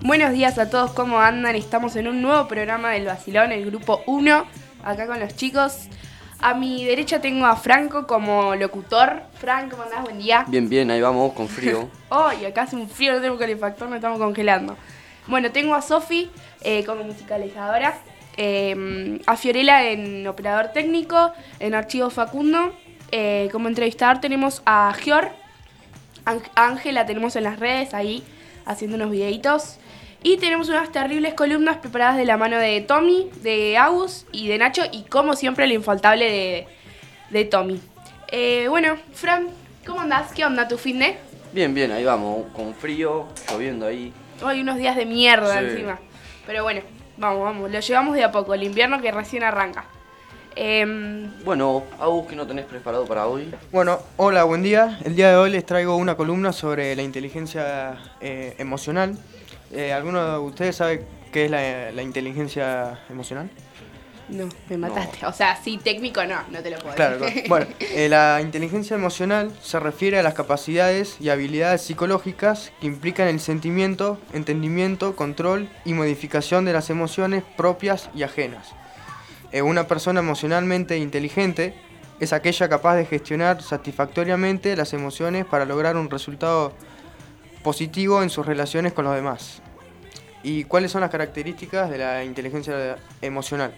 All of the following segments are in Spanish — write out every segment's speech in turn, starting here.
Buenos días a todos, ¿cómo andan? Estamos en un nuevo programa del Basilón, el grupo 1, acá con los chicos. A mi derecha tengo a Franco como locutor. Franco, ¿cómo andás? Buen día. Bien, bien, ahí vamos con frío. oh, y acá hace un frío, no tengo calefactor, nos estamos congelando. Bueno, tengo a Sofi eh, como musicalizadora, eh, a Fiorella en operador técnico, en archivo Facundo. Eh, como entrevistador tenemos a Gior, Ángel la tenemos en las redes ahí haciendo unos videitos. Y tenemos unas terribles columnas preparadas de la mano de Tommy, de Agus y de Nacho y como siempre el infaltable de, Tommy. Eh, bueno, Fran, ¿cómo andás? ¿Qué onda tu fin de? Bien, bien, ahí vamos, con frío, lloviendo ahí. Hoy unos días de mierda encima. Pero bueno, vamos, vamos, lo llevamos de a poco, el invierno que recién arranca. Em, bueno, Agus, ¿qué no tenés preparado para hoy? Bueno, hola, buen día. El día de hoy les traigo una columna sobre la inteligencia eh, emocional. Eh, ¿Alguno de ustedes sabe qué es la, inteligencia emocional? No, me mataste. O sea, sí, técnico no, no te lo puedo Claro, Bueno, eh, la inteligencia emocional se refiere a las capacidades y habilidades psicológicas que implican el sentimiento, entendimiento, control y modificación de las emociones propias y ajenas. Eh, una persona emocionalmente inteligente es aquella capaz de gestionar satisfactoriamente las emociones para lograr un resultado positivo en sus relaciones con los demás. ¿Y cuáles son las características de la inteligencia emocional?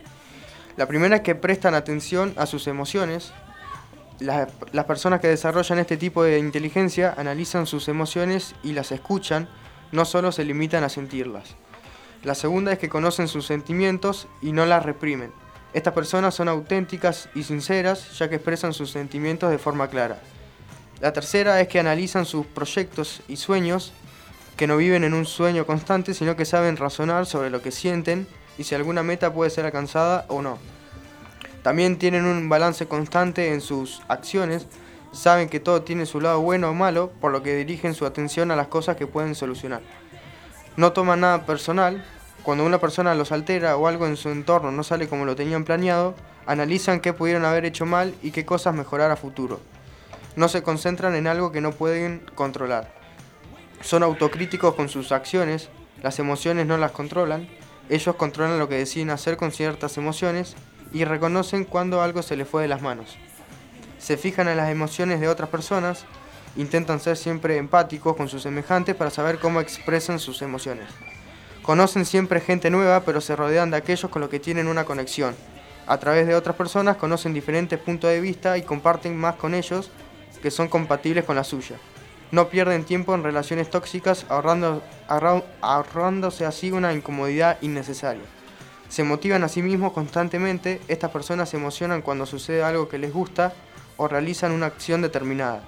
La primera es que prestan atención a sus emociones. Las, las, personas que desarrollan este tipo de inteligencia analizan sus emociones y las escuchan, no solo se limitan a sentirlas. La segunda es que conocen sus sentimientos y no las reprimen. Estas personas son auténticas y sinceras ya que expresan sus sentimientos de forma clara. La tercera es que analizan sus proyectos y sueños, que no viven en un sueño constante, sino que saben razonar sobre lo que sienten y si alguna meta puede ser alcanzada o no. También tienen un balance constante en sus acciones, saben que todo tiene su lado bueno o malo, por lo que dirigen su atención a las cosas que pueden solucionar. No toman nada personal, cuando una persona los altera o algo en su entorno no sale como lo tenían planeado, analizan qué pudieron haber hecho mal y qué cosas mejorar a futuro no se concentran en algo que no pueden controlar. Son autocríticos con sus acciones, las emociones no las controlan, ellos controlan lo que deciden hacer con ciertas emociones y reconocen cuando algo se les fue de las manos. Se fijan en las emociones de otras personas, intentan ser siempre empáticos con sus semejantes para saber cómo expresan sus emociones. Conocen siempre gente nueva, pero se rodean de aquellos con los que tienen una conexión. A través de otras personas conocen diferentes puntos de vista y comparten más con ellos que son compatibles con la suya. No pierden tiempo en relaciones tóxicas ahorrando, ahorrándose así una incomodidad innecesaria. Se motivan a sí mismos constantemente, estas personas se emocionan cuando sucede algo que les gusta o realizan una acción determinada.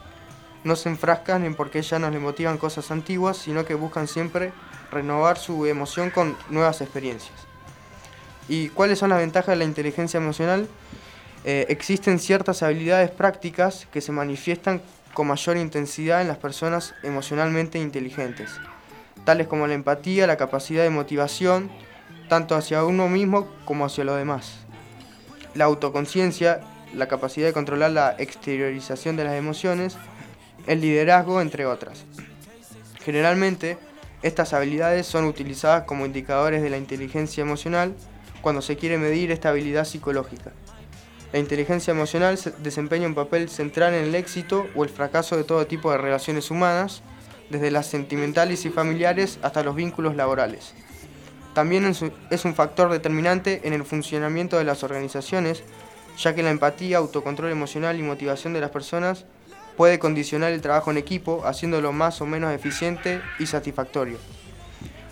No se enfrascan en porque ya no les motivan cosas antiguas, sino que buscan siempre renovar su emoción con nuevas experiencias. ¿Y cuáles son las ventajas de la inteligencia emocional? Eh, existen ciertas habilidades prácticas que se manifiestan con mayor intensidad en las personas emocionalmente inteligentes, tales como la empatía, la capacidad de motivación, tanto hacia uno mismo como hacia los demás. La autoconciencia, la capacidad de controlar la exteriorización de las emociones, el liderazgo, entre otras. Generalmente, estas habilidades son utilizadas como indicadores de la inteligencia emocional cuando se quiere medir esta habilidad psicológica. La inteligencia emocional desempeña un papel central en el éxito o el fracaso de todo tipo de relaciones humanas, desde las sentimentales y familiares hasta los vínculos laborales. También es un factor determinante en el funcionamiento de las organizaciones, ya que la empatía, autocontrol emocional y motivación de las personas puede condicionar el trabajo en equipo, haciéndolo más o menos eficiente y satisfactorio.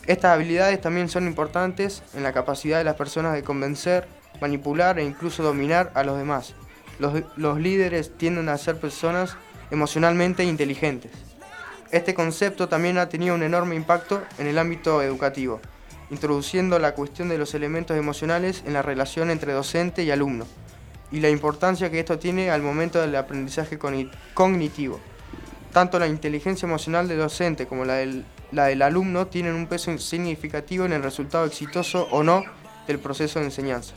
Estas habilidades también son importantes en la capacidad de las personas de convencer, manipular e incluso dominar a los demás. Los, líderes tienden a ser personas emocionalmente inteligentes. Este concepto también ha tenido un enorme impacto en el ámbito educativo, introduciendo la cuestión de los elementos emocionales en la relación entre docente y alumno, y la importancia que esto tiene al momento del aprendizaje cognitivo. Tanto la inteligencia emocional del docente como la del, la del alumno tienen un peso significativo en el resultado exitoso o no del proceso de enseñanza.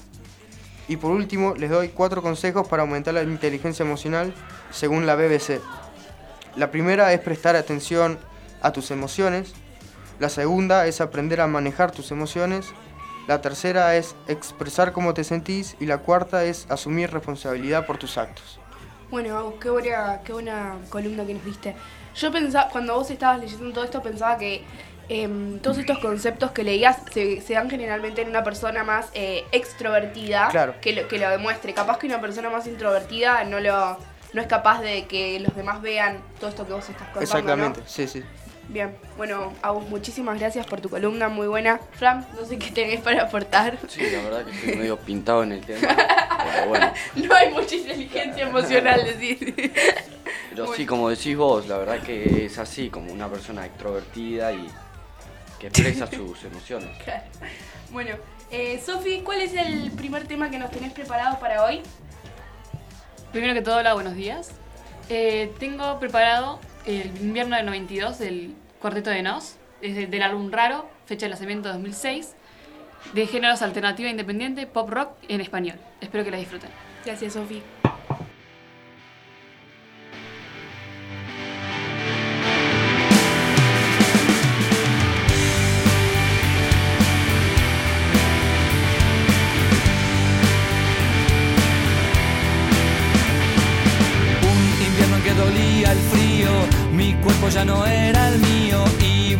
Y por último, les doy cuatro consejos para aumentar la inteligencia emocional según la BBC. La primera es prestar atención a tus emociones. La segunda es aprender a manejar tus emociones. La tercera es expresar cómo te sentís. Y la cuarta es asumir responsabilidad por tus actos. Bueno, qué buena, qué buena columna que nos diste. Yo pensaba, cuando vos estabas leyendo todo esto, pensaba que em, todos estos conceptos que leías se, se dan generalmente en una persona más eh, extrovertida Claro. que, lo, que lo demuestre. Capaz que una persona más introvertida no lo no es capaz de que los demás vean todo esto que vos estás contando. Exactamente, ¿no? sí, sí. Bien, bueno, Agus, muchísimas gracias por tu columna, muy buena. Fran, no sé qué tenés para aportar. Sí, la verdad que estoy medio pintado en el tema. Pero bueno. No hay mucha inteligencia emocional, decir. Pero sí, como decís vos, la verdad que es así, como una persona extrovertida y que expresa sus emociones. Claro. Bueno, eh, Sofi, ¿cuál es el primer tema que nos tenés preparado para hoy? Primero que todo, hola, buenos días. Eh, tengo preparado el invierno del 92 del Cuarteto de Nos, desde del álbum Raro, fecha de lanzamiento 2006, de géneros alternativa independiente, pop rock en español. Espero que la disfruten. Gracias, Sofi.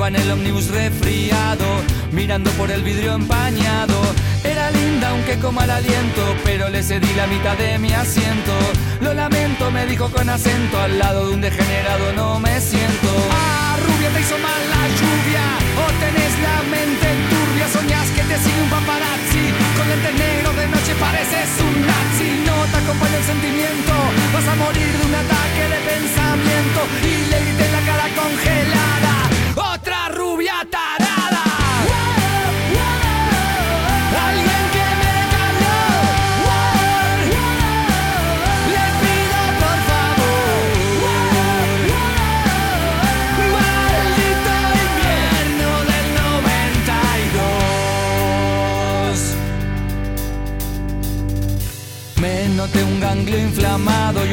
En el ómnibus resfriado, mirando por el vidrio empañado. Era linda aunque con mal aliento, pero le cedí la mitad de mi asiento. Lo lamento, me dijo con acento, al lado de un degenerado no me siento. Ah, rubia, te hizo mal la lluvia, o tenés la mente turbia, soñás que te sigue un paparazzi. Con lentes negros de noche pareces un nazi, no te acompaña el sentimiento, vas a morir de un ataque de pensamiento. Y le grité la cara congelada,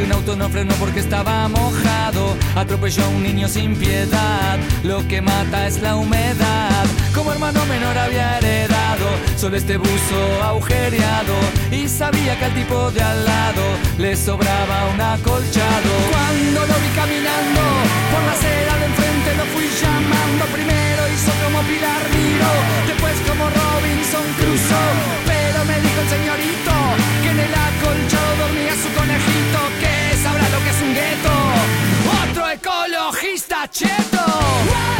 un auto no frenó porque estaba mojado. Atropelló a un niño sin piedad. Lo que mata es la humedad. Como hermano menor había heredado solo este buzo agujereado. Y sabía que al tipo de al lado le sobraba un acolchado. Cuando lo vi caminando por la acera de enfrente lo fui llamando. Primero hizo como Pilar Miro, después como Robinson Crusoe. Pero me dijo el señorito que en el acolchado dormía su conejito, que sabrá lo que es un gueto. Otro ecologista cheto.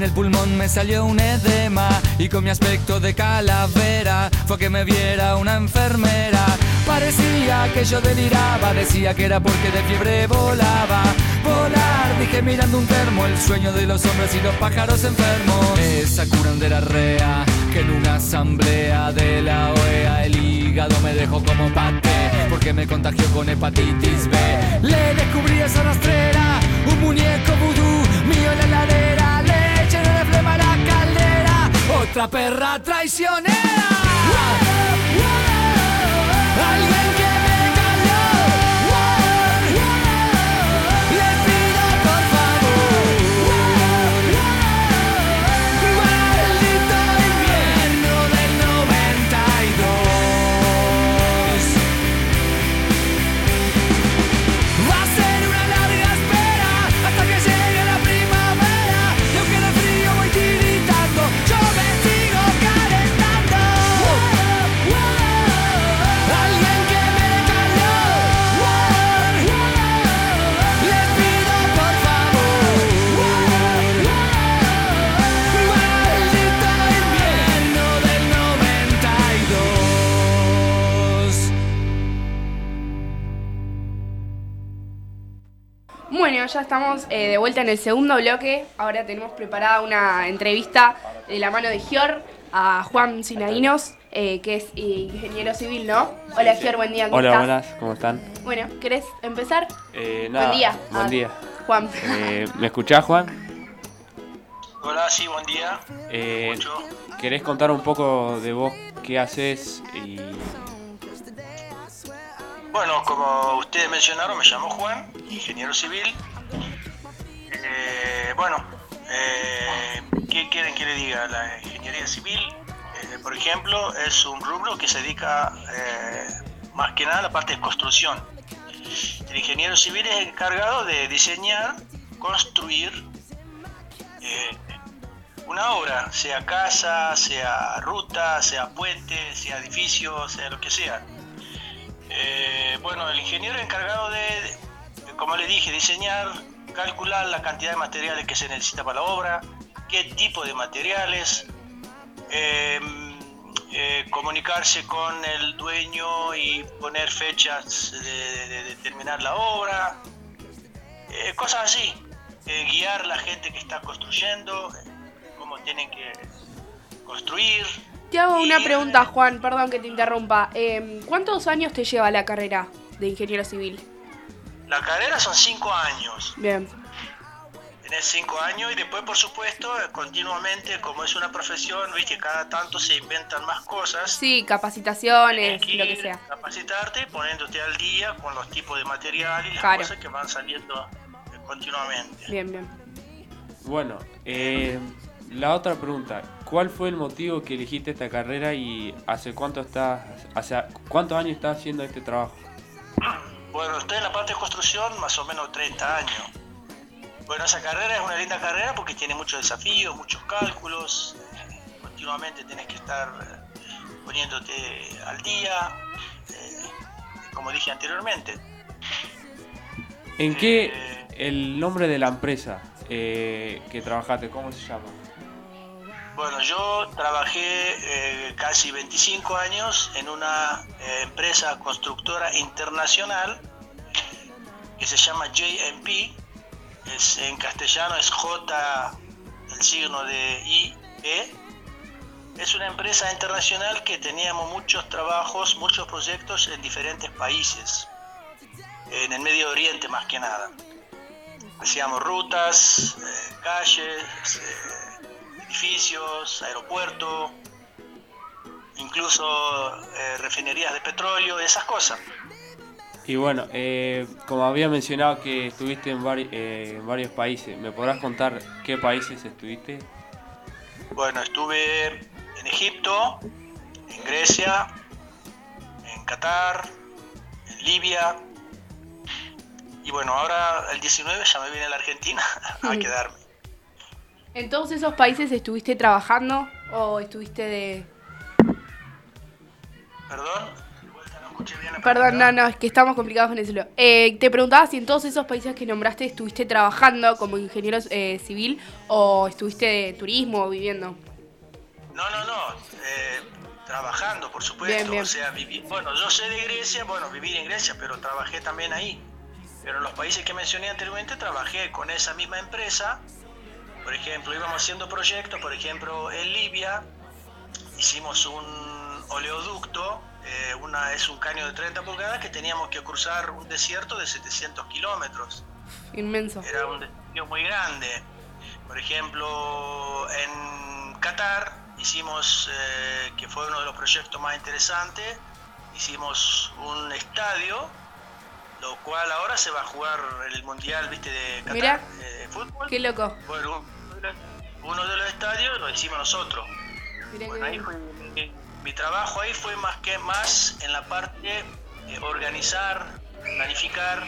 En el pulmón me salió un edema y con mi aspecto de calavera fue que me viera una enfermera. Parecía que yo deliraba, decía que era porque de fiebre volaba. Volar, dije mirando un termo, el sueño de los hombres y los pájaros enfermos. Esa curandera rea que en una asamblea de la OEA el hígado me dejó como paté porque me contagió con hepatitis B. Le descubrí esa rastrera, un muñeco vudú otra perra traicionera. Ya estamos eh, de vuelta en el segundo bloque. Ahora tenemos preparada una entrevista de la mano de Gior a Juan Sinaínos, eh, que es ingeniero civil, ¿no? Hola Gior, buen día. ¿cómo Hola, estás? buenas, ¿cómo están? Bueno, ¿querés empezar? Eh, nada, buen día. Buen Ah, día. Juan. Eh, ¿Me escuchás, Juan? Hola, sí, buen día. Eh. ¿Querés contar un poco de vos qué haces y Bueno, como ustedes mencionaron, me llamo Juan, ingeniero civil. Eh, bueno, eh, ¿qué quieren que le diga? La ingeniería civil, eh, por ejemplo, es un rubro que se dedica eh, más que nada a la parte de construcción. El ingeniero civil es encargado de diseñar, construir eh, una obra, sea casa, sea ruta, sea puente, sea edificio, sea lo que sea. Eh, bueno, el ingeniero encargado de, como le dije, diseñar, calcular la cantidad de materiales que se necesita para la obra, qué tipo de materiales, eh, eh, comunicarse con el dueño y poner fechas de, de- terminar la obra, eh, cosas así, guiar la gente que está construyendo, cómo tienen que construir. Te hago una pregunta, Juan, perdón que te interrumpa. Eh, ¿Cuántos años te lleva la carrera de ingeniero civil? La carrera son cinco años. Bien. Tenés cinco años y después, por supuesto, continuamente, como es una profesión, viste, cada tanto se inventan más cosas. Sí, capacitaciones, Tenés lo que sea. Capacitarte, poniéndote al día con los tipos de material y las Claro. cosas que van saliendo eh, continuamente. Bien, bien. Bueno, eh, la otra pregunta, ¿cuál fue el motivo que elegiste esta carrera y hace cuánto estás, hace cuántos años estás haciendo este trabajo? Bueno, estoy en la parte de construcción más o menos 30 años. Bueno, esa carrera es una linda carrera porque tiene muchos desafíos, muchos cálculos. Continuamente tienes que estar eh, poniéndote al día, eh, como dije anteriormente. ¿En qué Eh, el nombre de la empresa eh, que trabajaste, cómo se llama? Bueno, yo trabajé eh, casi 25 años en una eh, empresa constructora internacional que se llama JMP. Es, en castellano es J, el signo de I, E. Es una empresa internacional que teníamos muchos trabajos, muchos proyectos en diferentes países, en el Medio Oriente más que nada. Hacíamos rutas, eh, calles, edificios, aeropuertos, incluso eh, refinerías de petróleo, esas cosas. Y bueno, eh, como había mencionado que estuviste en, vari- eh, en varios países, ¿me podrás contar qué países estuviste? Bueno, estuve en Egipto, en Grecia, en Qatar, en Libia. Y bueno, ahora el 19 ya me viene a la Argentina a quedarme. ¿En todos esos países estuviste trabajando o estuviste de...? Perdón, no escuché bien la Perdón, no, no, es que estamos complicados con el celular. Eh, te preguntaba si en todos esos países que nombraste estuviste trabajando como ingeniero eh, civil o estuviste de turismo o viviendo. No, no, no. eh, trabajando, por supuesto. Bien, bien. O sea, viví, bueno, yo soy de Grecia, bueno, viví en Grecia, pero trabajé también ahí. Pero en los países que mencioné anteriormente trabajé con esa misma empresa. Por ejemplo, íbamos haciendo proyectos, por ejemplo, en Libia hicimos un oleoducto, eh, una, es un caño de 30 pulgadas que teníamos que cruzar un desierto de 700 kilómetros Inmenso. era un desafío muy grande. Por ejemplo, en Qatar hicimos, eh, que fue uno de los proyectos más interesantes, hicimos un estadio, lo cual ahora se va a jugar el Mundial ¿viste, de Qatar. Eh, de fútbol. Qué loco. Bueno, uno de los estadios lo hicimos nosotros. Mirá Bueno, qué ahí fue mi, mi trabajo ahí fue más que más en la parte de organizar, planificar,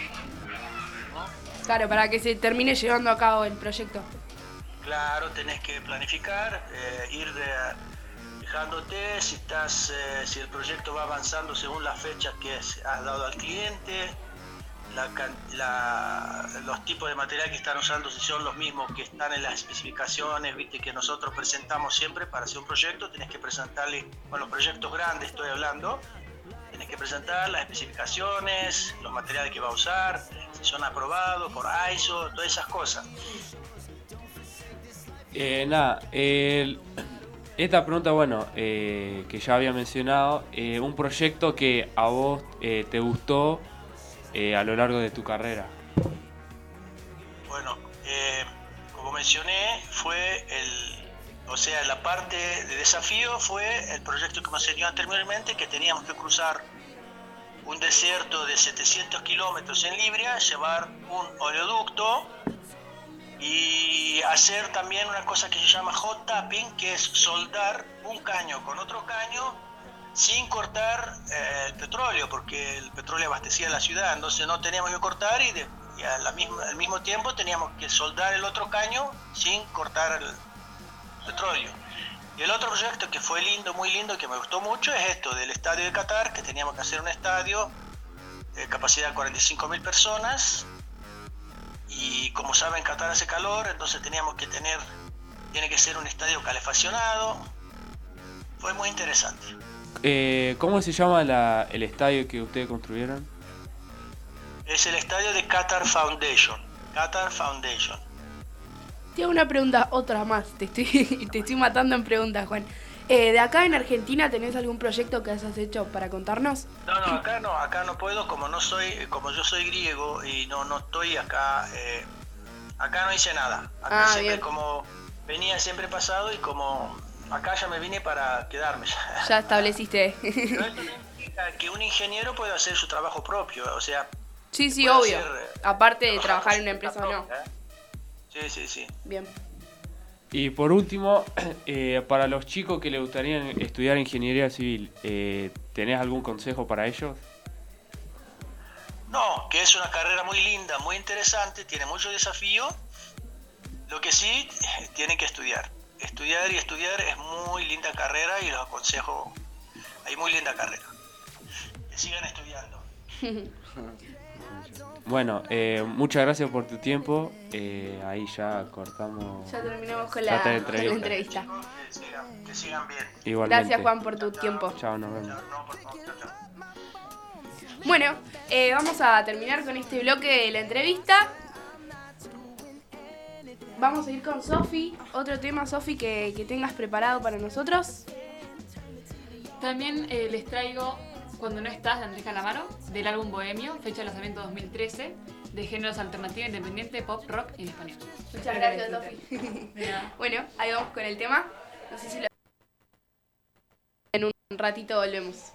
Claro, para que se termine llevando a cabo el proyecto. Claro, tenés que planificar, eh, ir eh, fijándote si estás, eh, si el proyecto va avanzando según las fechas que has dado al cliente, la la- los tipos de material que están usando si son los mismos que están en las especificaciones, viste que nosotros presentamos siempre para hacer un proyecto, tenés que presentarle, con los proyectos grandes estoy hablando, tenés que presentar las especificaciones, los materiales que va a usar, son aprobados por ISO, todas esas cosas. Eh, nada, esta pregunta, bueno, eh, que ya había mencionado, eh, un proyecto que a vos eh, te gustó eh, a lo largo de tu carrera. Bueno, eh, como mencioné, fue el, o sea, la parte de desafío fue el proyecto que me enseñó anteriormente, que teníamos que cruzar un desierto de 700 kilómetros en Libria, llevar un oleoducto y hacer también una cosa que se llama hot tapping, que es soldar un caño con otro caño sin cortar eh, el petróleo, porque el petróleo abastecía la ciudad, entonces no teníamos que cortar y, al mismo tiempo teníamos que soldar el otro caño sin cortar el petróleo. Y el otro proyecto que fue lindo, muy lindo, que me gustó mucho, es esto del estadio de Qatar, que teníamos que hacer un estadio de capacidad de 45.000 personas. Y como saben, Qatar hace calor, entonces teníamos que tener, tiene que ser un estadio calefaccionado. Fue muy interesante. Eh, ¿Cómo se llama la- el estadio que ustedes construyeron? Es el estadio de Qatar Foundation. Qatar Foundation. Te hago una pregunta, otra más. Te estoy, te estoy matando en preguntas, Juan. Eh, ¿De acá en Argentina tenés algún proyecto que hayas hecho para contarnos? No, no, acá no, acá no puedo, como no soy, como yo soy griego y no, no estoy acá, eh, acá no hice nada. Acá Ah, siempre bien. como venía siempre pasado y como acá ya me vine para quedarme. Ya estableciste. Pero esto no implica que un ingeniero pueda hacer su trabajo propio, o sea. sí, sí, puede obvio. hacer, eh, Aparte de trabajar en una empresa o no. ¿eh? Sí, sí, sí. Bien. Y por último, eh, para los chicos que les gustaría estudiar ingeniería civil, eh, ¿tenés algún consejo para ellos? No, que es una carrera muy linda, muy interesante, tiene mucho desafío. Lo que sí, tienen que estudiar. Estudiar y estudiar es muy linda carrera y los aconsejo, hay muy linda carrera. Que sigan estudiando. Bueno, eh, muchas gracias por tu tiempo. Eh, ahí ya cortamos. Ya terminamos con la, la la entrevista. entrevista. Que sigan, que sigan bien. Igualmente. Gracias, Juan, por tu tiempo. Chao, nos vemos. No, por favor, chao, chao. Bueno, eh, vamos a terminar con este bloque de la entrevista. Vamos a ir con Sofi. Otro tema, Sofi, que, que tengas preparado para nosotros. También eh, les traigo Cuando no estás de Andrés Calamaro, del álbum Bohemio, fecha de lanzamiento 2013, de géneros alternativa independiente, pop, rock en español. Muchas gracias, Sofi. Bueno, ahí vamos con el tema. No sé si lo... En un ratito volvemos.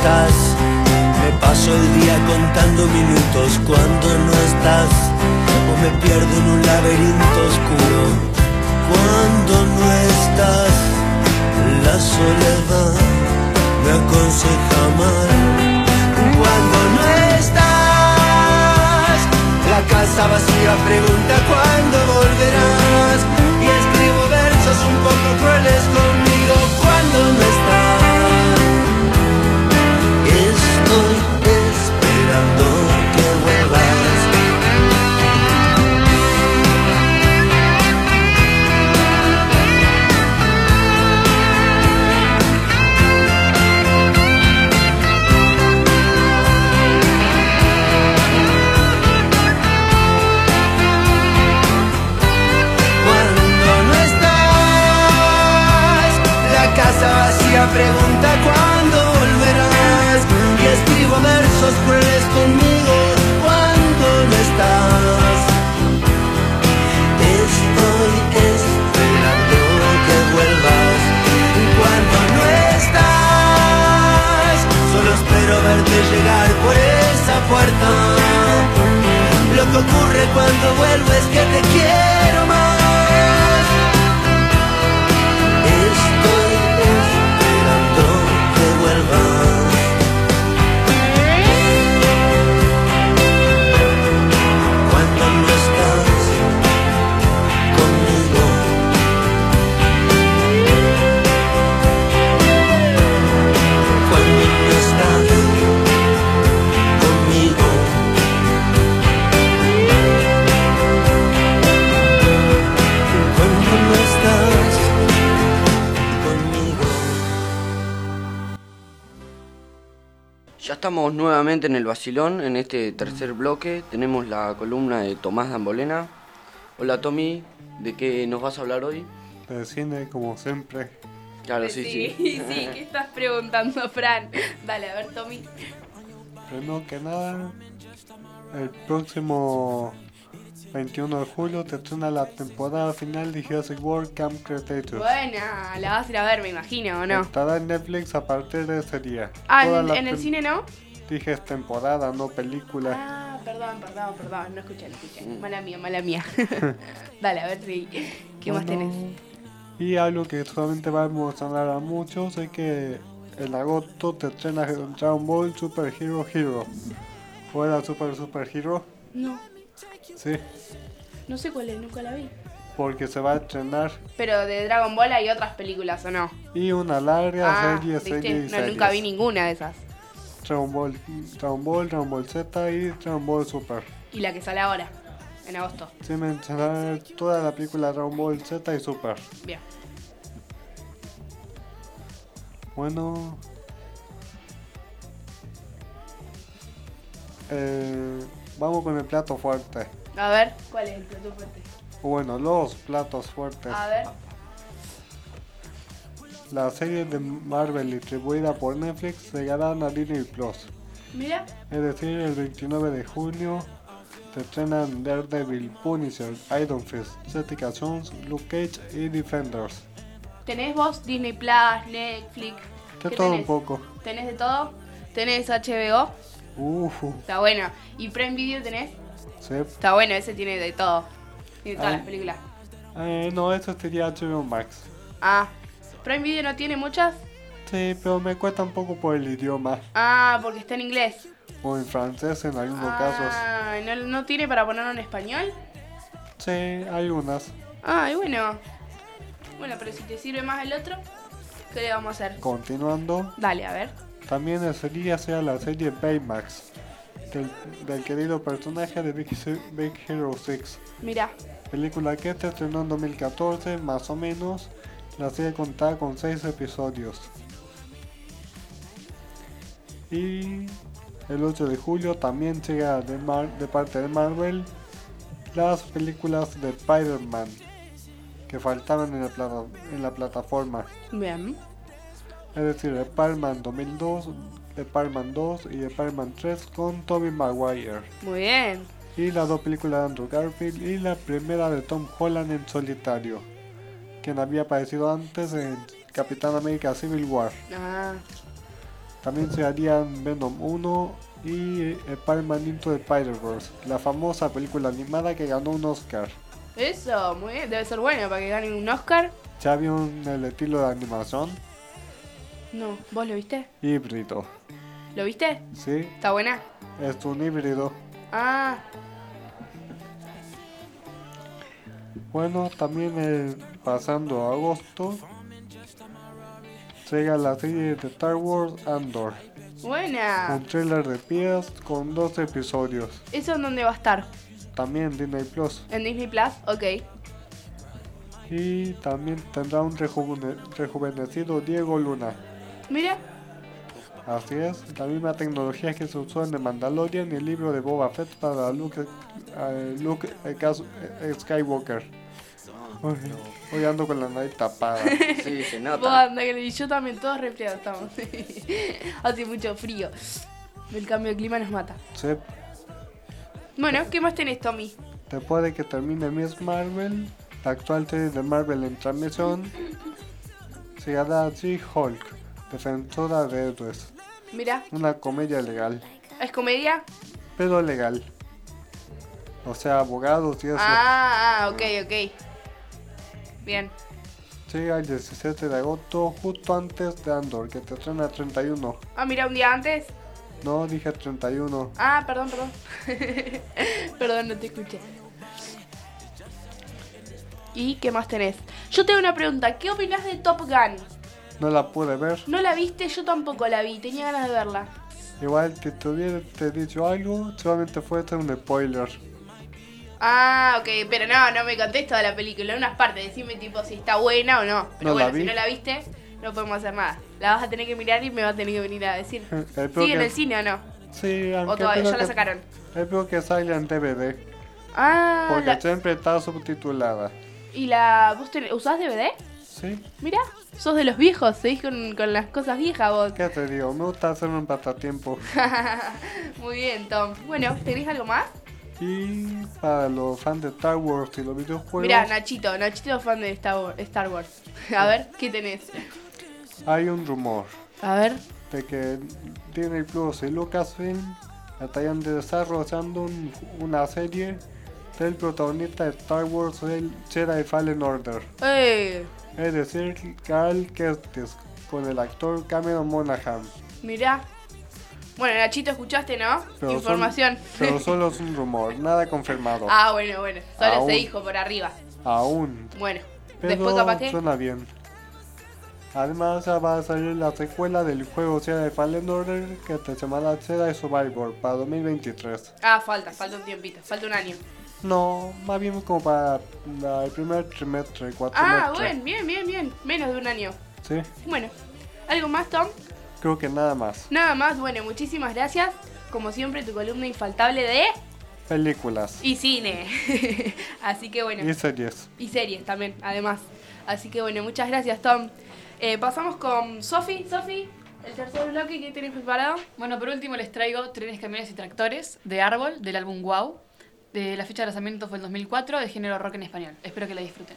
cuentas. Me paso el día contando minutos cuando no estás. O me pierdo en un laberinto oscuro cuando no estás. La soledad me aconseja mal cuando no estás. La casa vacía pregunta cuándo volverás. Y escribo versos un poco crueles con nuevamente en el Basilón, en este tercer bloque. Tenemos la columna de Tomás Dambolena. Hola Tommy, ¿de qué nos vas a hablar hoy? De cine, como siempre. Claro, sí, sí. sí, ¿qué estás preguntando, Fran? Dale, a ver, Tommy. Primero que nada, el próximo 21 de julio te estrena la temporada final de Jurassic World Camp Cretaceous. Buena, la vas a ir a ver, me imagino, ¿o no? Estará en Netflix a partir de ese día. Ah, Toda en, en el cine no. Dije es temporada, no película. Ah, perdón, perdón, perdón, no escuché, no escuché. Mala mía, mala mía. Dale, a ver si. ¿Qué más Bueno, tenés? Y algo que solamente va a emocionar a muchos es que en agosto te estrena Dragon Ball Super Hero Hero. ¿O era Super Super Hero? No, Sí, no sé cuál es, nunca la vi. porque se va a estrenar Pero de Dragon Ball hay otras películas, ¿o no? y una larga Ah, serie, ¿viste? serie y No, series. nunca vi ninguna de esas. Dragon Ball, Dragon Ball, Dragon Ball Z y Dragon Ball Super. Y la que sale ahora, en agosto. Sí, mencionar toda la película Dragon Ball Z y Super. Bien. Bueno. Eh, vamos con el plato fuerte. A ver, ¿cuál es el plato fuerte? Bueno, los platos fuertes. A ver. La serie de Marvel distribuida por Netflix llegarán a Disney Plus. Mira, Es decir, el 29 de junio se estrenan Daredevil, Punisher, Iron Fist, Jessica Jones, Luke Cage y Defenders. tenés vos Disney Plus, Netflix. De ¿Qué todo un tenés? poco. ¿Tenés de todo? ¿Tenés HBO? Uf, Está bueno. ¿Y Prime Video tenés? sí. Está bueno, ese tiene de todo. Tiene todas Ah. las películas. Eh, no, eso sería HBO Max. Ah, Prime Video no tiene muchas. Sí, pero me cuesta un poco por el idioma. Ah, porque está en inglés. O en francés en algunos casos. Ah, ¿no, ¿no tiene para ponerlo en español? Sí, hay unas. Ah, y bueno. Bueno, pero si te sirve más el otro, ¿qué le vamos a hacer? Continuando, Dale, a ver. también sería sea la serie Baymax. Del, del querido personaje de Big Hero 6. Mira. Película que se estrenó en 2014, más o menos. La serie contaba con 6 episodios. Y el 8 de julio también llega de, Mar- de parte de Marvel las películas de Spider-Man que faltaban en la, plata- en la plataforma. Bien. Es decir, Spider-Man 2002, Spider-Man 2 y Spider-Man 3 con Tobey Maguire. Muy bien. Y las dos películas de Andrew Garfield y la primera de Tom Holland en solitario, quien había aparecido antes en Capitán América Civil War. Ah, También se harían Venom 1 y Spider-Man Into the Spider-Verse, la famosa película animada que ganó un Oscar. eso, muy bien. Debe ser bueno para que gane un Oscar. ¿Ya vieron el estilo de animación? No, ¿vos lo viste? Híbrido. ¿Lo viste? ¿Sí? ¿Está buena? Es un híbrido. Ah, Bueno, también eh, pasando a agosto, llega la serie de Star Wars Andor. buena. Un thriller de pies con dos episodios. ¿Eso en dónde va a estar? También Disney Plus. ¿En Disney Plus? Ok. Y también tendrá un rejuvene- rejuvenecido Diego Luna. Mira. Así es, la misma tecnología que se usó en The Mandalorian y el libro de Boba Fett para Luke, eh, Luke Skywalker. Uy, Hoy ando con la nariz tapada. Sí, se Vos nota. anda que y yo también, todos resfriados estamos. Hace mucho frío. El cambio de clima nos mata. Sí. Bueno, ¿qué más tenés, Tommy? Después de que termine Miss Marvel, la actual serie de Marvel en transmisión se llama She-Hulk, Defensora de Héroes. Mira, Una comedia legal, ¿es comedia? pero legal. O sea, abogados y eso. Ah, ah, ok, ok. Bien. Llega el 17 de agosto, justo antes de Andor, que te estrena 31. Ah, mira, un día antes. No, dije 31. Ah, perdón, perdón. perdón, no te escuché. ¿Y qué más tenés? Yo tengo una pregunta. ¿Qué opinas de Top Gun? No la pude ver. ¿No la viste? Yo tampoco la vi. Tenía ganas de verla. Igual que te hubiera dicho algo, solamente fue este un spoiler. Ah, ok. Pero no, no me contés toda la película. Unas partes. Decime tipo si está buena o no. Pero No la bueno, si no la viste, no podemos hacer nada. La vas a tener que mirar y me vas a tener que venir a decir. ¿Sigue en que- el cine o no? Sí, ¿O aunque todavía espero ya la que- sacaron? Espero que salga en DVD, Ah, porque la- siempre está subtitulada. ¿y la. ¿Vos tenés- usás DVD? Sí, Mira, sos de los viejos, seguís con, con las cosas viejas vos. ¿qué te digo? Me gusta hacer un pasatiempo. Muy bien, Tom. Bueno, ¿tenés algo más? Y para los fans de Star Wars y los videojuegos, Mira, Nachito, Nachito es fan de Star Wars. Star Wars. A ver, ¿qué tenés? hay un rumor A ver. de que Disney Plus y Lucasfilm estarían desarrollando un- una serie del protagonista de Star Wars, el Jedi Fallen Order. Eh, Es decir, Carl Kestis, con el actor Cameron Monaghan. mirá. Bueno, Nachito, escuchaste, ¿no? Pero Información. son- pero solo es un rumor, nada confirmado. ah, bueno, bueno. Solo Aún. se dijo por arriba. Aún. Bueno. Pero Después capaz que... suena bien. Además ya va a salir la secuela del juego Jedi Fallen Order que se llamará Jedi Survivor para 2023. Ah, falta, falta un tiempito. Falta un año. No, más bien como para el primer trimestre, Ah, cuatrimestre. bueno, bien, bien, bien. Menos de un año. Sí, Bueno. ¿Algo más, Tom? Creo que nada más. Nada más. Bueno, muchísimas gracias. Como siempre, tu columna infaltable de... Películas Y cine. Así que bueno. y series. Y series también, además. Así que bueno, muchas gracias, Tom. Eh, pasamos con Sofi. Sofi, el tercer bloque que tienes preparado. Bueno, por último les traigo Trenes, Camiones y Tractores de Árbol, del álbum Wow. De la fecha de lanzamiento fue el 2004, de género rock en español. Espero que la disfruten.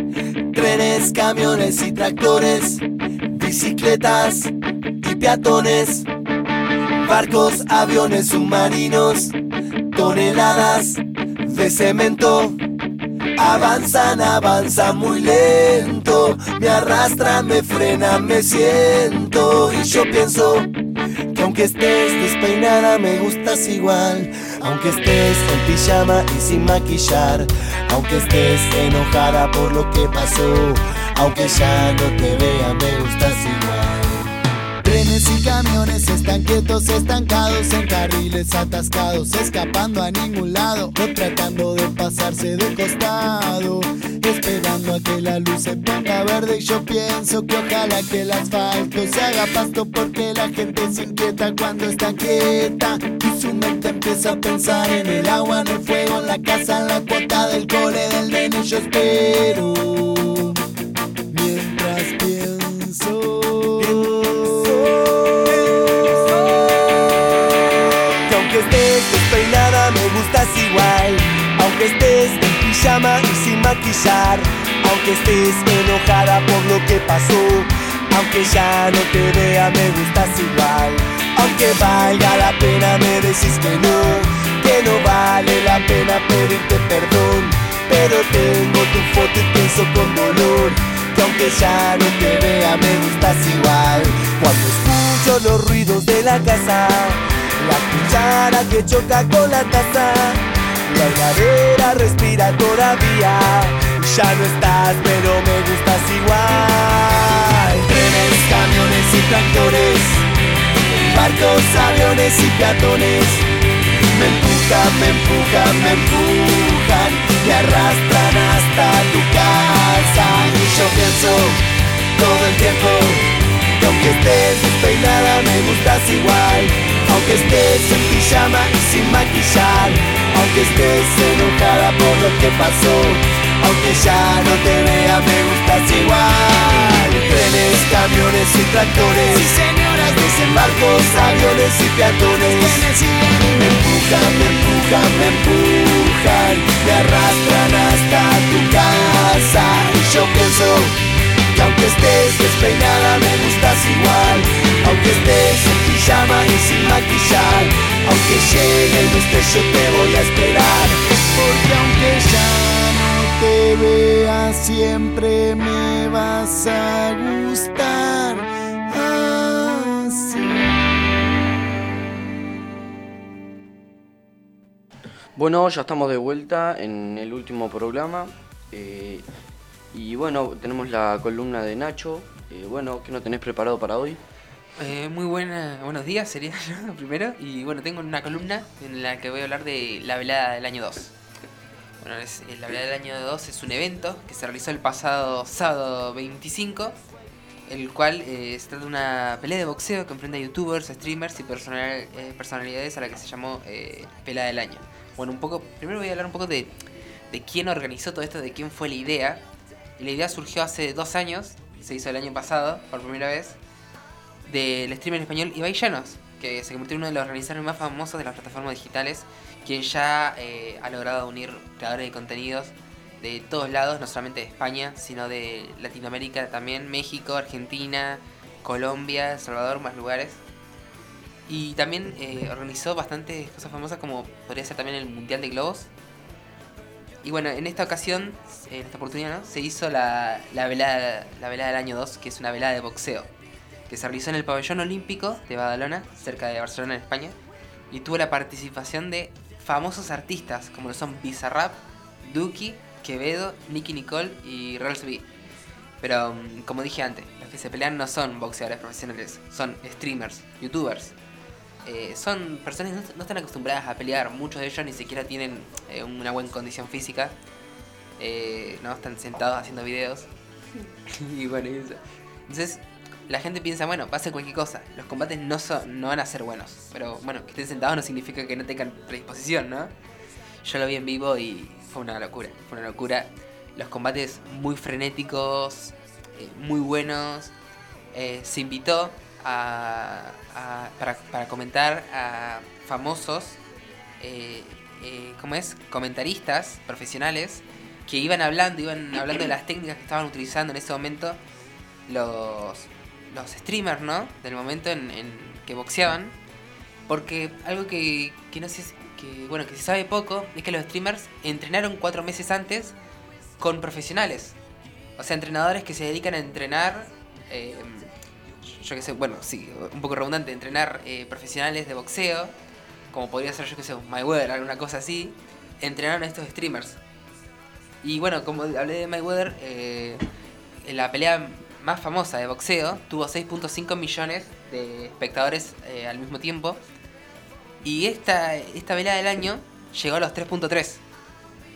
Camiones y tractores, bicicletas y peatones, barcos, aviones, submarinos, toneladas de cemento. Avanzan, avanzan muy lento, me arrastran, me frenan, me siento y yo pienso que aunque estés despeinada me gustas igual, aunque estés en pijama y sin maquillar, aunque estés enojada por lo que pasó, aunque ya no te vea me gustas igual. Trenes y camiones están quietos, estancados en carriles atascados, escapando a ningún lado, o tratando de pasarse de costado, esperando a que la luz se ponga verde. Y yo pienso que ojalá que el asfalto se haga pasto, porque la gente se inquieta cuando está quieta. Y su mente empieza a pensar en el agua, en el fuego, en la casa, en la cuota del cole del nene. Yo espero mientras pienso. Que aunque estés despeinada me gustas igual Aunque estés en pijama y sin maquillar Aunque estés enojada por lo que pasó Aunque ya no te vea me gustas igual Aunque valga la pena me decís que no Que no vale la pena pedirte perdón. Pero tengo tu foto y pienso con dolor Que aunque ya no te vea me gustas igual. Cuando escucho los ruidos de la casa la cuchara que choca con la taza La heladera respira todavía. Ya no estás pero me gustas igual. Trenes, camiones y tractores Barcos, aviones y peatones me empujan, me empujan, me empujan, me arrastran hasta tu casa. Y yo pienso todo el tiempo que aunque estés despeinada me gustas igual. Aunque estés en pijama y sin maquillar, aunque estés enojada por lo que pasó, aunque ya no te vea me gustas igual. Trenes, camiones y tractores, sí, señoras, desembarcos, aviones y peatones. Me empujan, me empujan, me empujan, me arrastran hasta tu casa. Y yo pienso que aunque estés despeinada me gustas igual. Aunque estés en pijama y sin maquillar. Aunque llegue el destello te voy a esperar. Porque aunque ya no te vea siempre me vas a gustar Bueno, ya estamos de vuelta en el último programa. eh, y bueno, tenemos la columna de Nacho. Eh, bueno, ¿qué nos tenés preparado para hoy? Eh, muy buena, buenos días sería yo primero. Y bueno, tengo una columna en la que voy a hablar de la velada del año 2. Bueno, eh, la velada del año 2 es un evento que se realizó el pasado sábado 25, el cual eh, se trata de una pelea de boxeo que enfrenta a youtubers, streamers y personal- eh, personalidades a la que se llamó eh, Pelea del Año. Bueno, un poco, primero voy a hablar un poco de, de quién organizó todo esto, de quién fue la idea. La idea surgió hace dos años, se hizo el año pasado por primera vez, del streamer español Ibai Llanos, que se convirtió en uno de los organizadores más famosos de las plataformas digitales, quien ya eh, ha logrado unir creadores de contenidos de todos lados, no solamente de España, sino de Latinoamérica también, México, Argentina, Colombia, El Salvador, más lugares. Y también eh, organizó bastantes cosas famosas como podría ser también el Mundial de Globos. Y bueno, en esta ocasión, en esta oportunidad, ¿no? se hizo la, la, velada, la velada del año 2, que es una velada de boxeo, que se realizó en el pabellón olímpico de Badalona, cerca de Barcelona, en España, y tuvo la participación de famosos artistas como lo son Bizarrap, Duki, Quevedo, Nicky Nicole y Rels B. Pero mm, como dije antes, los que se pelean no son boxeadores profesionales, son streamers, youtubers. Eh, son personas que no, están acostumbradas a pelear, muchos de ellos ni siquiera tienen eh, una buena condición física. Eh, no están sentados haciendo videos. y bueno. Entonces, la gente piensa, bueno, pase cualquier cosa. Los combates no, son, no van a ser buenos. Pero bueno, que estén sentados no significa que no tengan predisposición, ¿no? Yo lo vi en vivo y fue una locura. Fue una locura. Los combates muy frenéticos, muy buenos. Se invitó a, a- para, para comentar a famosos, eh, eh, ¿cómo es? Comentaristas profesionales que iban hablando, iban hablando de las técnicas que estaban utilizando en ese momento los, los streamers, ¿no? Del momento en, que boxeaban. Porque algo que, que no sé, que bueno, que se sabe poco, es que los streamers entrenaron cuatro meses antes con profesionales. O sea, entrenadores que se dedican a entrenar, eh, yo que sé, bueno, sí, un poco redundante, entrenar eh, profesionales de boxeo, como podría ser, yo que sé, Mayweather, alguna cosa así, entrenaron a estos streamers. Y bueno, como hablé de Mayweather, eh, en la pelea más famosa de boxeo tuvo 6.5 millones de espectadores eh, al mismo tiempo. Y esta, esta velada del año llegó a los 3.3.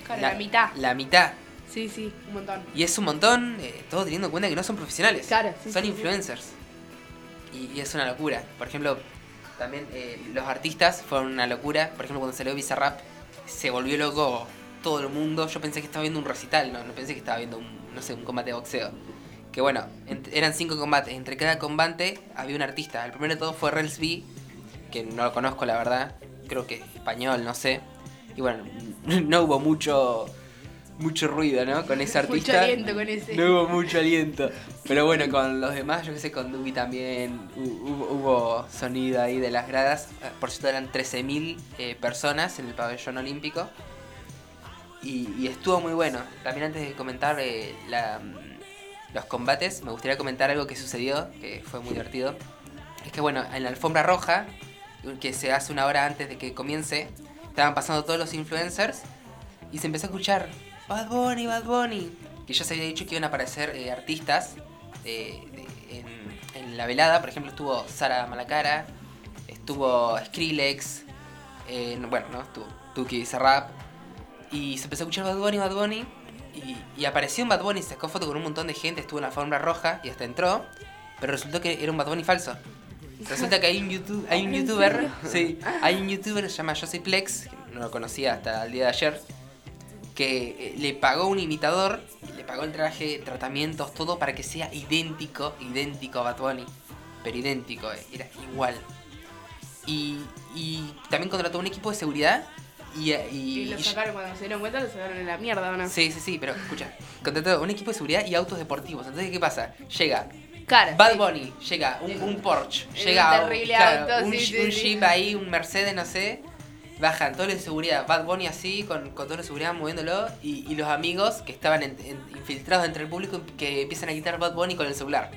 Claro, la, mitad. La mitad. Sí, sí, un montón. Y es un montón, eh, todo teniendo en cuenta que no son profesionales. Claro, sí, son sí, sí. Y, es una locura. Por ejemplo, también eh, los artistas fueron una locura. Por ejemplo, cuando salió Bizarrap, se volvió loco todo el mundo. Yo pensé que estaba viendo un recital, no, no pensé que estaba viendo un, no sé, un combate de boxeo. Que bueno, eran cinco combates. Entre cada combate había un artista. El primero de todos fue Rels B, que no lo conozco la verdad. Creo que es español, no sé. Y bueno, no hubo mucho mucho ruido, ¿no? Con ese artista. Mucho aliento con ese. No hubo mucho aliento. Pero bueno, con los demás, yo que sé, con Dubi también hu- hubo, hubo sonido ahí de las gradas. Eh, Por cierto, eran 13.000 eh, personas en el pabellón olímpico. Y, y estuvo muy bueno. También antes de comentar eh, la, mm, los combates, me gustaría comentar algo que sucedió, que fue muy divertido. Es que bueno, en la alfombra roja, que se hace una hora antes de que comience, estaban pasando todos los influencers y se empezó a escuchar Bad Bunny, Bad Bunny. Que ya se había dicho que iban a aparecer eh, artistas eh, de- en, en la velada. Por ejemplo, estuvo Sara Malacara, estuvo Skrillex, eh, no, bueno, ¿no? Tu- Tuki dice rap. Y se empezó a escuchar Bad Bunny, Bad Bunny. Y, y apareció un Bad Bunny, se sacó foto con un montón de gente, estuvo en la alfombra roja y hasta entró. Pero resultó que era un Bad Bunny falso. Resulta que hay un, YouTube, hay un ¿En youtuber, sí, hay un youtuber que se llama Joseph Plex, que no lo conocía hasta el día de ayer, que eh, le pagó un imitador, le pagó el traje, tratamientos, todo para que sea idéntico, idéntico a Bad Bunny. Pero idéntico, eh, era igual. Y, y también contrató un equipo de seguridad y, y- Y lo sacaron cuando se dieron cuenta, lo sacaron en la mierda, ¿o no? Sí, sí, sí, pero escucha, contrató un equipo de seguridad y autos deportivos. Entonces, ¿qué pasa? Llega Cara, Bad sí. Bunny, llega un, un Porsche, llega un, terrible claro, auto, un, sí, Jeep- sí, un sí. Jeep ahí, un Mercedes, no sé. Bajan todos los de seguridad, Bad Bunny así, con, con todos los de seguridad moviéndolo. Y, y los amigos que estaban en- en- infiltrados entre el público que empiezan a quitar Bad Bunny con el celular.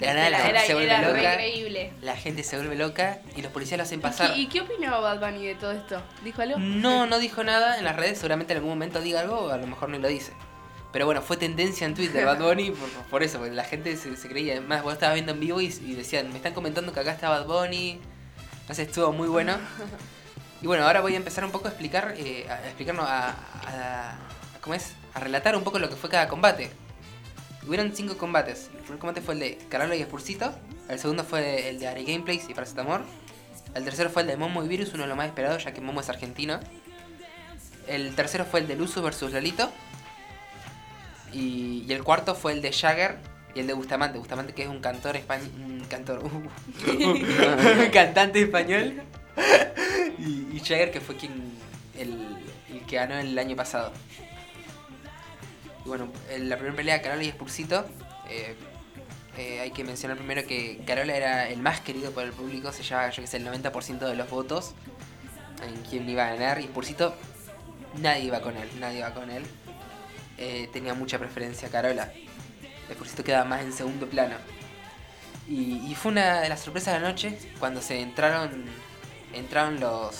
De la nada la gente se vuelve loca. increíble. La gente se vuelve loca y los policías lo hacen ¿Y pasar. ¿Y qué opinó Bad Bunny de todo esto? ¿Dijo algo? No, no dijo nada en las redes, seguramente en algún momento diga algo o a lo mejor no lo dice. Pero bueno, fue tendencia en Twitter Bad Bunny por, por eso, porque la gente se, se creía. Además, vos estabas viendo en vivo y, y decían, me están comentando que acá está Bad Bunny. Entonces estuvo muy bueno. Y bueno, ahora voy a empezar un poco a explicar, eh, a explicarnos, a, a- a- ¿cómo es? A relatar un poco lo que fue cada combate. Hubieron cinco combates. El primer combate fue el de Carola y Spursito. El segundo fue el de Ari Gameplays y Paracetamor. El tercero fue el de Momo y Virus, uno de los más esperados, ya que Momo es argentino. El tercero fue el de Luzu versus Lolito. Y, y el cuarto fue el de Jagger y el de Bustamante. Bustamante que es un cantor español. Un cantor. un cantante español. Y, y Jagger que fue quien. El, que ganó el año pasado. Y bueno, en la primera pelea Carola y Spursito. eh, eh, hay que mencionar primero que Carola era el más querido por el público, se llevaba yo que sé el 90% de los votos en quién iba a ganar y Spursito nadie iba con él, nadie iba con él. Eh, tenía mucha preferencia Carola. Spursito quedaba más en segundo plano. Y fue una de las sorpresas de la noche cuando se entraron entraron los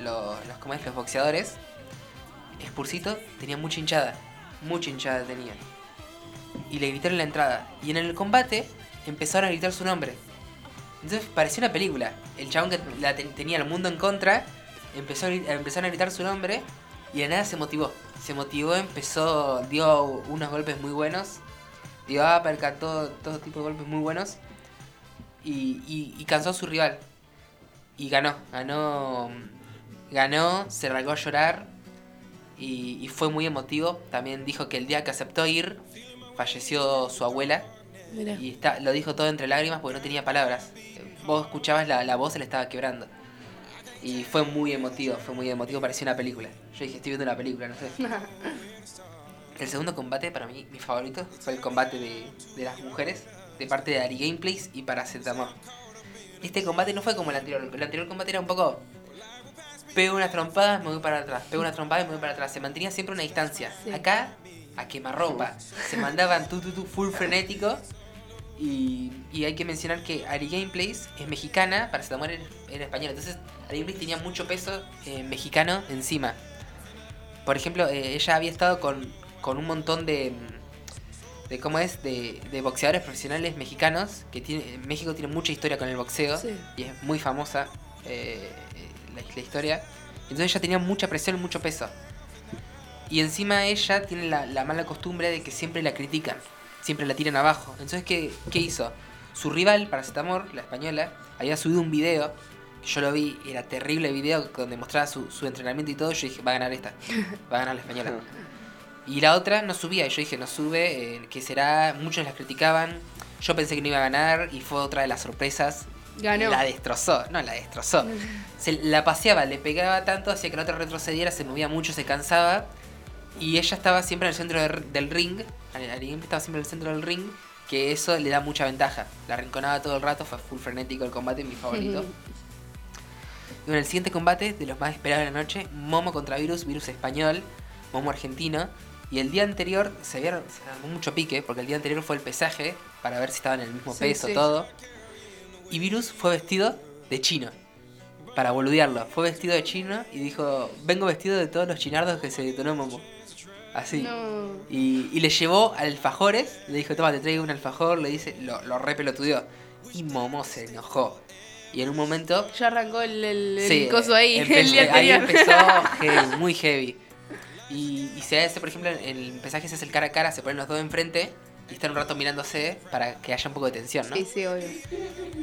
los, los, ¿cómo es? los boxeadores. Spursito tenía mucha hinchada, mucha hinchada tenía y le gritaron la entrada. Y en el combate empezaron a gritar su nombre. Entonces parecía una película. El chabón que la ten- tenía el mundo en contra empezó a, empezaron a gritar su nombre y de nada se motivó. Se motivó, empezó, dio unos golpes muy buenos. Dio uppercut, todo, todo tipo de golpes muy buenos. Y, y, y cansó a su rival. Y ganó, ganó, ganó, se largó a llorar. Y, y fue muy emotivo. También dijo que el día que aceptó ir, falleció su abuela. Mirá. Y está, lo dijo todo entre lágrimas porque no tenía palabras. Vos escuchabas la, la voz, se le estaba quebrando. Y fue muy emotivo, fue muy emotivo, parecía una película. Yo dije, estoy viendo una película, no sé. El segundo combate, para mí, mi favorito, fue el combate de, de las mujeres, de parte de Ari Gameplays y Paracetamol. Este combate no fue como el anterior, el anterior combate era un poco... Pego unas trompadas, me voy para atrás, pego unas trompadas y me voy para atrás. Se mantenía siempre una distancia. Sí. Acá, a quemarropa. Se mandaban tu, tu, tu, full frenético. Y, y hay que mencionar que Ari Gameplays es mexicana, Paracetamol era, era española. Entonces, Ari Gameplays tenía mucho peso eh, mexicano encima. Por ejemplo, eh, ella había estado con, con un montón de. De ¿Cómo es? De, de boxeadores profesionales mexicanos. Que tiene, México tiene mucha historia con el boxeo. Sí. Y es muy famosa eh, la, la historia. Entonces ella tenía mucha presión, mucho peso. Y encima ella tiene la, la mala costumbre de que siempre la critican. Siempre la tiran abajo. Entonces, ¿qué, qué hizo? Su rival, Paracetamor, la española, había subido un video. Que yo lo vi, era terrible el video donde mostraba su, su entrenamiento y todo. Yo dije, va a ganar esta. Va a ganar la española. Y la otra no subía. Y yo dije, no sube, eh, ¿qué será? Muchos la criticaban. Yo pensé que no iba a ganar y fue otra de las sorpresas. Ganó. La destrozó, no, la destrozó. Se la paseaba, le pegaba tanto, hacía que la otra retrocediera, se movía mucho, se cansaba. Y ella estaba siempre en el centro de- del ring. Ari Gameplays estaba siempre en el centro del ring. Que eso le da mucha ventaja. La rinconaba todo el rato, fue full frenético el combate, mi favorito. Y en el siguiente combate, de los más esperados de la noche, Momo contra Virus, Virus español, Momo argentino. Y el día anterior se, armó mucho pique, porque el día anterior fue el pesaje, para ver si estaban en el mismo Sí, peso, sí. todo. Y Virus fue vestido de chino, para boludearlo. Fue vestido de chino y dijo, vengo vestido de todos los chinardos que se detonó Momo. Así. No. Y, y le llevó alfajores, le dijo, toma, te traigo un alfajor, le dice, lo, lo re pelotudeó. Y Momo se enojó. Y en un momento Ya arrancó el, el, el Sí, coso ahí, empezó- el día ahí anterior. empezó heavy, muy heavy. Y, y se hace, por ejemplo, el mensaje se hace el cara a cara, se ponen los dos enfrente y están un rato mirándose para que haya un poco de tensión, ¿no? Sí, sí, obvio.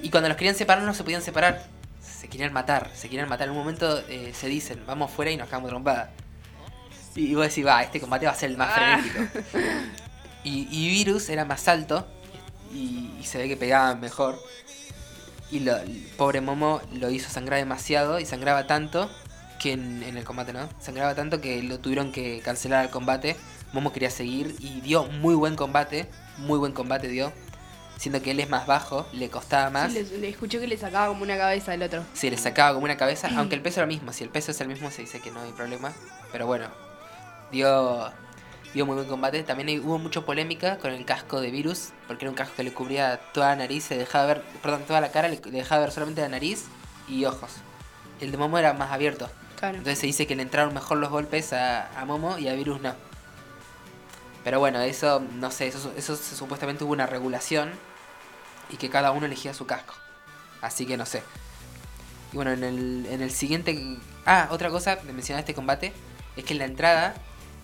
Y cuando los querían separar no se podían separar. Se querían matar, se querían matar. En un momento eh, se dicen, vamos fuera y nos cagamos trompada. Y, y vos decís, va, este combate va a ser el más Ah. frenético. Y, y Virus era más alto y, y se ve que pegaban mejor. Y lo, el pobre Momo lo hizo sangrar demasiado y sangraba tanto que en, en el combate, ¿no? Sangraba tanto que lo tuvieron que cancelar el combate. Momo quería seguir y dio muy buen combate, muy buen combate dio. Siendo que él es más bajo, le costaba más. Sí, le, le escuché que le sacaba como una cabeza al otro. Sí, le sacaba como una cabeza, aunque el peso era el mismo. Si el peso es el mismo, se dice que no hay problema. Pero bueno, dio, dio muy buen combate. También hay- hubo mucha polémica con el casco de Virus, porque era un casco que le cubría toda la nariz, se dejaba ver, perdón, toda la cara, le dejaba ver solamente la nariz y ojos. El de Momo era más abierto. Claro. Entonces se dice que le entraron mejor los golpes a, a Momo y a Virus no. Pero bueno, eso, no sé, eso, eso supuestamente hubo una regulación y que cada uno elegía su casco. Así que no sé. Y bueno, en el, en el siguiente... Ah, otra cosa de mencionar este combate es que en la entrada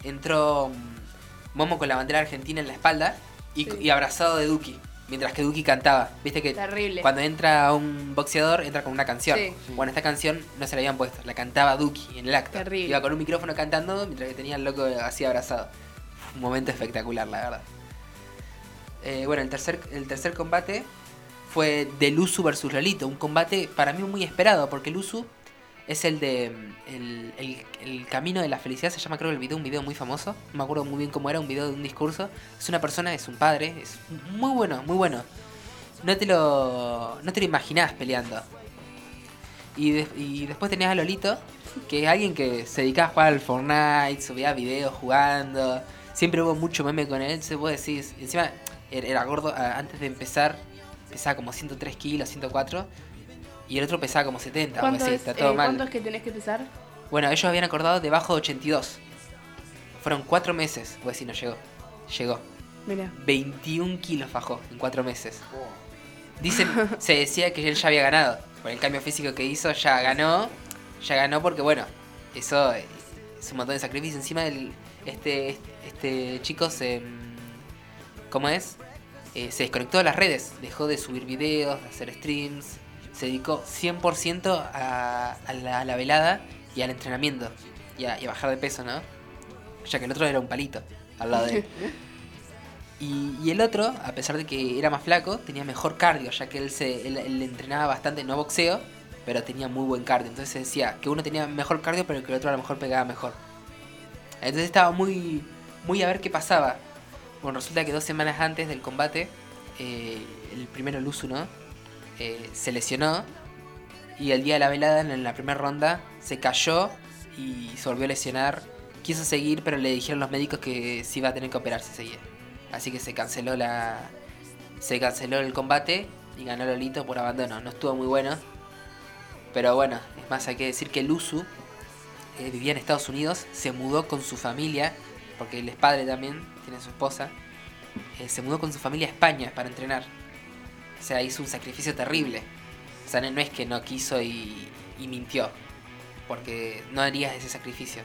entró mm, Momo con la bandera argentina en la espalda y, Sí. y abrazado de Duki, mientras que Duki cantaba. Viste que Terrible. cuando entra un boxeador entra con una canción. Sí. Bueno, esta canción no se la habían puesto, la cantaba Duki en el acto. Terrible. Iba con un micrófono cantando mientras que tenía al loco así abrazado. Un momento espectacular, la verdad. Eh, bueno, el tercer, el tercer combate fue de Luzu versus Lolito. Un combate para mí muy esperado, porque Luzu es el de. mm, El, el- camino de la felicidad, se llama creo el video, un video muy famoso. No me acuerdo muy bien cómo era, un video de un discurso. Es una persona, es un padre, es muy bueno, muy bueno. No te lo. No te lo imaginás peleando. Y, y después tenías a Lolito, que es alguien que se dedicaba a jugar al Fortnite, subía videos jugando. Siempre hubo mucho meme con él, se puede decir. Encima era era gordo, antes de empezar pesaba como 103 kilos, 104. Y el otro pesaba como 70, algo ¿Cuánto, así, es, está todo eh, mal. ¿Cuánto es que tenés que pesar? Bueno, ellos habían acordado debajo de 82. Fueron 4 meses, pues si no llegó. Llegó. Mira. 21 kilos bajó en 4 meses. Dicen, se decía que él ya había ganado. Por el cambio físico que hizo, ya ganó. Ya ganó porque, bueno, eso eh, es un montón de sacrificio. Encima, el, este, este chico se. mm, ¿Cómo es? Eh, se desconectó de las redes. Dejó de subir videos, de hacer streams. Se dedicó 100% a, a, la, a la velada y al entrenamiento. Y a, y a bajar de peso, ¿no? Ya que el otro era un palito al lado de él. Y, y el otro, a pesar de que era más flaco, tenía mejor cardio, ya que él, se, él, él entrenaba bastante, no boxeo, pero tenía muy buen cardio. Entonces se decía que uno tenía mejor cardio, pero que el otro a lo mejor pegaba mejor. Entonces estaba muy, muy a ver qué pasaba. Bueno, resulta que dos semanas antes del combate, eh, el primero Luzu, ¿no? Eh, se lesionó y el día de la velada, en la primera ronda, se cayó y se volvió a lesionar. Quiso seguir, pero le dijeron los médicos que sí iba a tener que operarse seguía. Así que se canceló la. Se canceló el combate y ganó Lolito por abandono. No estuvo muy bueno. Pero bueno, es más, hay que decir que Luzu eh, vivía en Estados Unidos, se mudó con su familia, porque él es padre también, tiene su esposa. eh, se mudó con su familia a España para entrenar. O sea, hizo un sacrificio terrible. O sea, no, es que no quiso y, y mintió. Porque no harías ese sacrificio.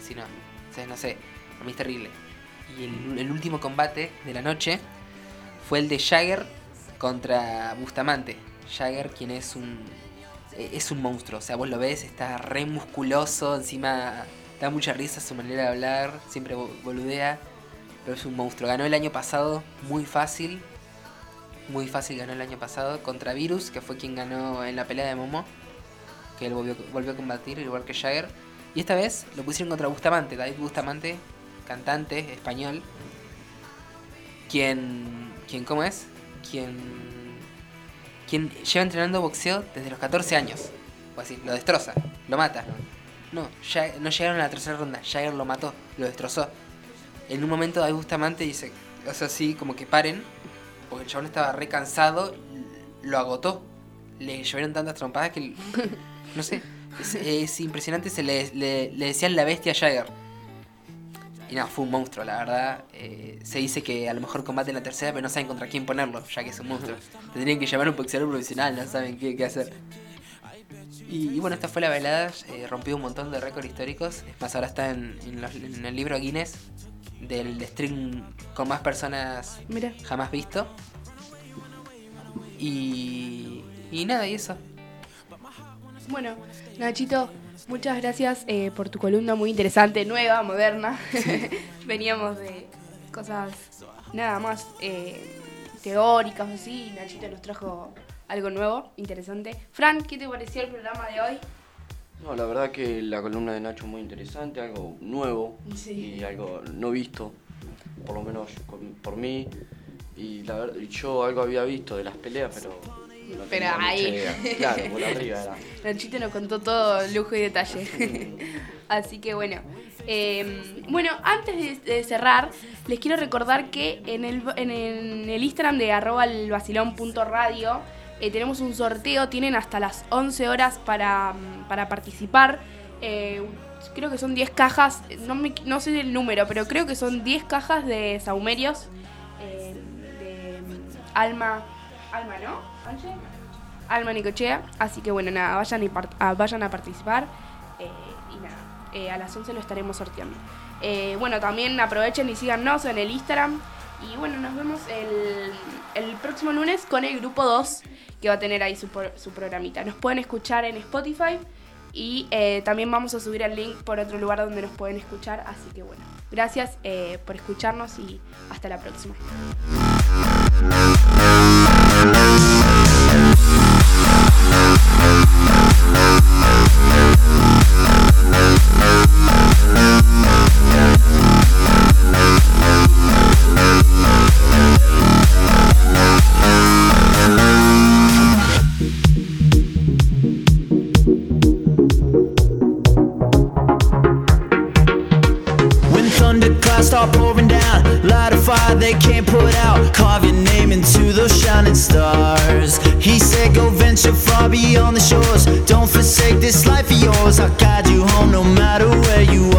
Si no. O sea, no sé. Para mí es terrible. Y el, el último combate de la noche fue el de Jagger contra Bustamante. Jagger, quien es un. eh, Es un monstruo. O sea, vos lo ves, está re musculoso. Encima da mucha risa su manera de hablar. Siempre bo- boludea. Pero es un monstruo. Ganó el año pasado muy fácil. Muy fácil ganó el año pasado contra Virus, que fue quien ganó en la pelea de Momo. Que él volvió, volvió a combatir, igual que Jagger. Y esta vez lo pusieron contra Bustamante, David Bustamante, cantante español. Quien. quien ¿Cómo es? Quien. Quien lleva entrenando boxeo desde los 14 años. O así, lo destroza, lo mata. No, ya, no llegaron a la tercera ronda, Jagger lo mató, lo destrozó. En un momento David Bustamante dice, o sea, así como que paren, porque el chabón estaba re cansado, lo agotó. Le llovieron tantas trompadas que, no sé, es, es impresionante, se le, le, le decían la bestia a Jagger. y nada, fue un monstruo, la verdad. Eh, se dice que a lo mejor combate en la tercera, pero no saben contra quién ponerlo, ya que es un monstruo. Tendrían que llamar a un boxeador profesional, no saben qué, qué hacer. Y, y bueno, esta fue la velada, eh, rompió un montón de récords históricos. Es más, ahora está en, en los- en el libro Guinness del stream con más personas Mira. jamás visto. Y, y nada, y eso. Bueno, Nachito, muchas gracias eh, por tu columna muy interesante, nueva, moderna. Veníamos de cosas nada más eh, teóricas así, y Nachito nos trajo algo nuevo, interesante. Fran, ¿qué te pareció el programa de hoy? No, la verdad que la columna de Nacho es muy interesante, algo nuevo Sí. y algo no visto, por lo menos por mí. Y la verdad, yo algo había visto de las peleas, pero. no Pero ahí. Claro, por arriba era. Nachito nos contó todo lujo y detalle. Así que bueno. eh, bueno, antes de, de cerrar, les quiero recordar que en el, en el, Instagram de arroba el eh, tenemos un sorteo, tienen hasta las 11 horas para, para participar. Eh, creo que son 10 cajas, no, me, no sé el número, pero creo que son 10 cajas de saumerios eh, de mm, Alma, Alma, ¿no? ¿Ángel? Alma Nicochea. Así que bueno, nada, vayan, y a, vayan a participar. y nada, a las 11 lo estaremos sorteando. Bueno, también aprovechen y síganos en el Instagram. Y bueno, nos vemos el, el próximo lunes con el grupo 2 que va a tener ahí su, su programita. Nos pueden escuchar en Spotify y eh, también vamos a subir el link por otro lugar donde nos pueden escuchar. Así que bueno, gracias eh, por escucharnos y hasta la próxima. Start pouring down, light a fire they can't put out. Carve your name into those shining stars. He said, Go venture far beyond the shores. Don't forsake this life of yours. I'll guide you home no matter where you are.